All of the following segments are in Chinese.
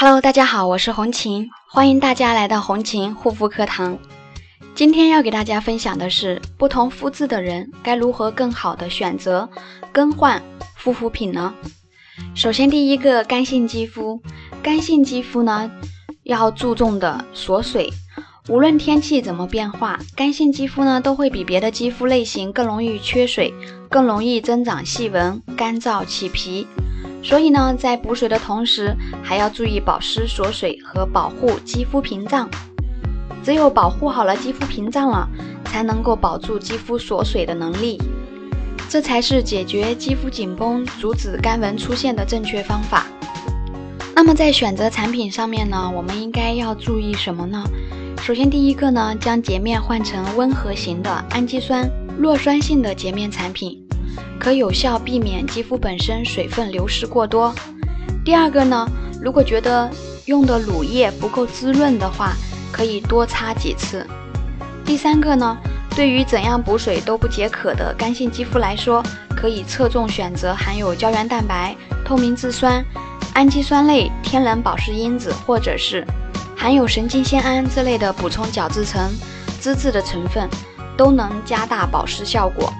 Hello，大家好，我是红琴，欢迎大家来到红琴护肤课堂。今天要给大家分享的是，不同肤质的人该如何更好的选择更换护肤品呢？首先，第一个干性肌肤，干性肌肤呢要注重的锁水。无论天气怎么变化，干性肌肤呢都会比别的肌肤类型更容易缺水，更容易增长细纹、干燥起皮。所以呢，在补水的同时，还要注意保湿锁水和保护肌肤屏障。只有保护好了肌肤屏障了，才能够保住肌肤锁水的能力。这才是解决肌肤紧绷、阻止干纹出现的正确方法。那么在选择产品上面呢，我们应该要注意什么呢？首先，第一个呢，将洁面换成温和型的氨基酸弱酸性的洁面产品，可有效避免肌肤本身水分流失过多。第二个呢，如果觉得用的乳液不够滋润的话，可以多擦几次。第三个呢，对于怎样补水都不解渴的干性肌肤来说，可以侧重选择含有胶原蛋白、透明质酸、氨基酸类天然保湿因子，或者是。含有神经酰胺之类的补充角质层、脂质的成分，都能加大保湿效果。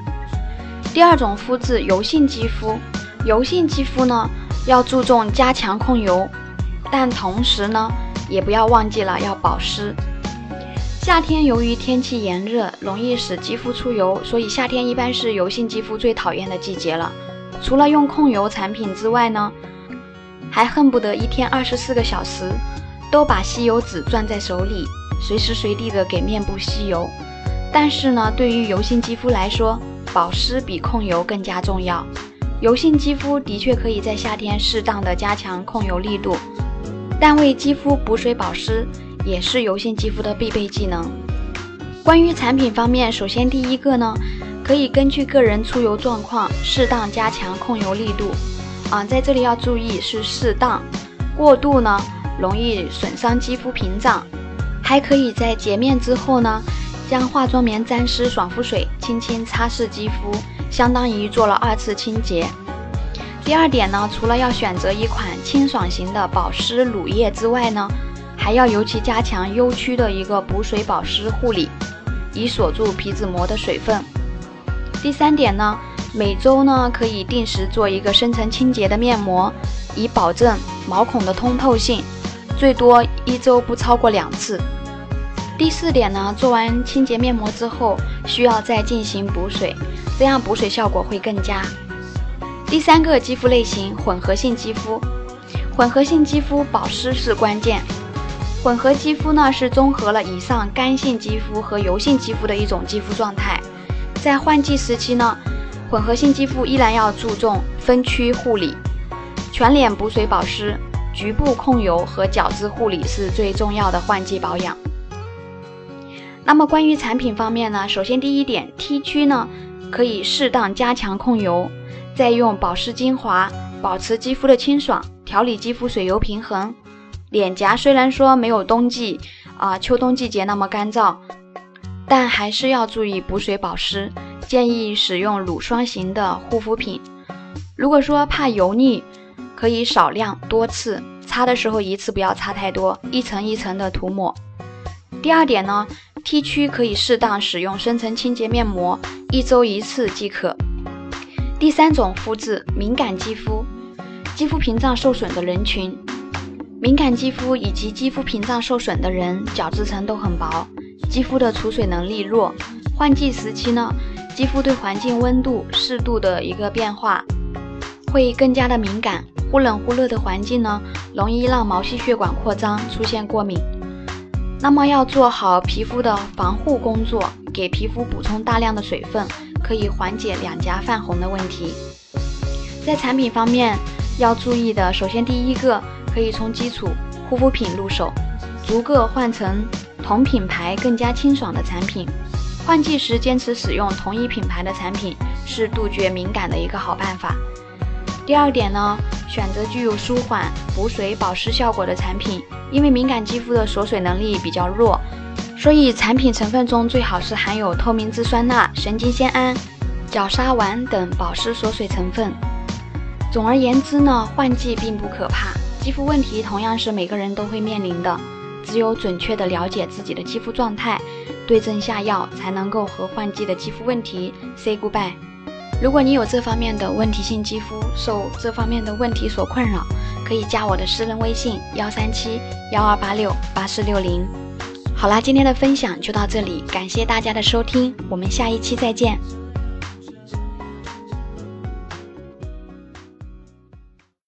第二种肤质，油性肌肤。油性肌肤呢，要注重加强控油，但同时呢，也不要忘记了要保湿。夏天由于天气炎热，容易使肌肤出油，所以夏天一般是油性肌肤最讨厌的季节了。除了用控油产品之外呢，还恨不得一天二十四个小时。都把吸油纸攥在手里，随时随地的给面部吸油。但是呢，对于油性肌肤来说，保湿比控油更加重要。油性肌肤的确可以在夏天适当的加强控油力度，但为肌肤补水保湿也是油性肌肤的必备技能。关于产品方面，首先第一个呢，可以根据个人出油状况适当加强控油力度。啊，在这里要注意是适当，过度呢。容易损伤肌肤屏障，还可以在洁面之后呢，将化妆棉沾湿爽肤水轻轻擦拭肌肤，相当于做了二次清洁。第二点呢，除了要选择一款清爽型的保湿乳液之外呢，还要尤其加强优区的一个补水保湿护理，以锁住皮脂膜的水分。第三点呢，每周呢可以定时做一个深层清洁的面膜，以保证毛孔的通透性。最多一周不超过两次。第四点呢，做完清洁面膜之后，需要再进行补水，这样补水效果会更佳。第三个肌肤类型，混合性肌肤。混合性肌肤保湿是关键。混合肌肤呢，是综合了以上干性肌肤和油性肌肤的一种肌肤状态。在换季时期呢，混合性肌肤依然要注重分区护理，全脸补水保湿。局部控油和角质护理是最重要的换季保养。那么关于产品方面呢？首先第一点，T 区呢可以适当加强控油，再用保湿精华保持肌肤的清爽，调理肌肤水油平衡。脸颊虽然说没有冬季啊秋冬季节那么干燥，但还是要注意补水保湿，建议使用乳霜型的护肤品。如果说怕油腻，可以少量多次擦的时候，一次不要擦太多，一层一层的涂抹。第二点呢，T 区可以适当使用深层清洁面膜，一周一次即可。第三种肤质，敏感肌肤，肌肤屏障受损的人群，敏感肌肤以及肌肤屏障受损的人，角质层都很薄，肌肤的储水能力弱。换季时期呢，肌肤对环境温度适度的一个变化，会更加的敏感。忽冷忽热的环境呢，容易让毛细血管扩张，出现过敏。那么要做好皮肤的防护工作，给皮肤补充大量的水分，可以缓解两颊泛红的问题。在产品方面要注意的，首先第一个可以从基础护肤品入手，逐个换成同品牌更加清爽的产品。换季时坚持使用同一品牌的产品，是杜绝敏感的一个好办法。第二点呢，选择具有舒缓、补水、保湿效果的产品，因为敏感肌肤的锁水能力比较弱，所以产品成分中最好是含有透明质酸钠、神经酰胺、角鲨烷等保湿锁水成分。总而言之呢，换季并不可怕，肌肤问题同样是每个人都会面临的，只有准确的了解自己的肌肤状态，对症下药，才能够和换季的肌肤问题 say goodbye。如果你有这方面的问题性肌肤，受这方面的问题所困扰，可以加我的私人微信幺三七幺二八六八四六零。好啦，今天的分享就到这里，感谢大家的收听，我们下一期再见。